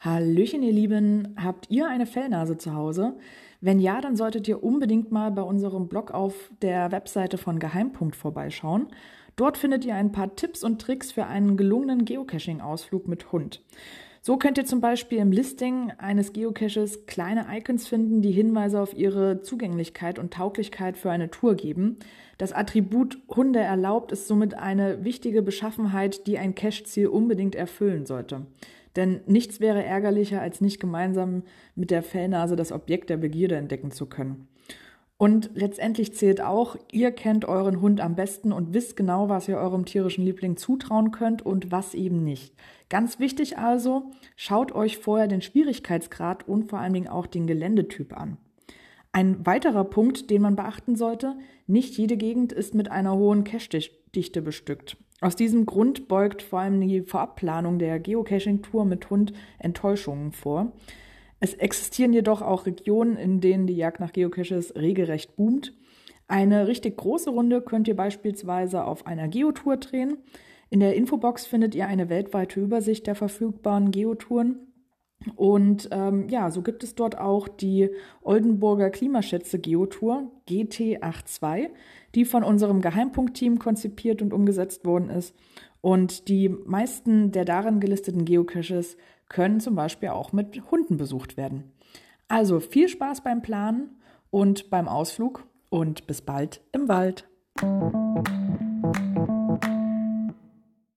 Hallöchen, ihr Lieben. Habt ihr eine Fellnase zu Hause? Wenn ja, dann solltet ihr unbedingt mal bei unserem Blog auf der Webseite von Geheimpunkt vorbeischauen. Dort findet ihr ein paar Tipps und Tricks für einen gelungenen Geocaching-Ausflug mit Hund. So könnt ihr zum Beispiel im Listing eines Geocaches kleine Icons finden, die Hinweise auf ihre Zugänglichkeit und Tauglichkeit für eine Tour geben. Das Attribut Hunde erlaubt ist somit eine wichtige Beschaffenheit, die ein Cache-Ziel unbedingt erfüllen sollte. Denn nichts wäre ärgerlicher, als nicht gemeinsam mit der Fellnase das Objekt der Begierde entdecken zu können. Und letztendlich zählt auch, ihr kennt euren Hund am besten und wisst genau, was ihr eurem tierischen Liebling zutrauen könnt und was eben nicht. Ganz wichtig also, schaut euch vorher den Schwierigkeitsgrad und vor allen Dingen auch den Geländetyp an. Ein weiterer Punkt, den man beachten sollte, nicht jede Gegend ist mit einer hohen Cache-Dichte bestückt. Aus diesem Grund beugt vor allem die Vorabplanung der Geocaching-Tour mit Hund Enttäuschungen vor. Es existieren jedoch auch Regionen, in denen die Jagd nach Geocaches regelrecht boomt. Eine richtig große Runde könnt ihr beispielsweise auf einer Geotour drehen. In der Infobox findet ihr eine weltweite Übersicht der verfügbaren Geotouren. Und ähm, ja, so gibt es dort auch die Oldenburger Klimaschätze Geotour GT82, die von unserem Geheimpunktteam konzipiert und umgesetzt worden ist. Und die meisten der darin gelisteten Geocaches können zum Beispiel auch mit Hunden besucht werden. Also viel Spaß beim Planen und beim Ausflug und bis bald im Wald.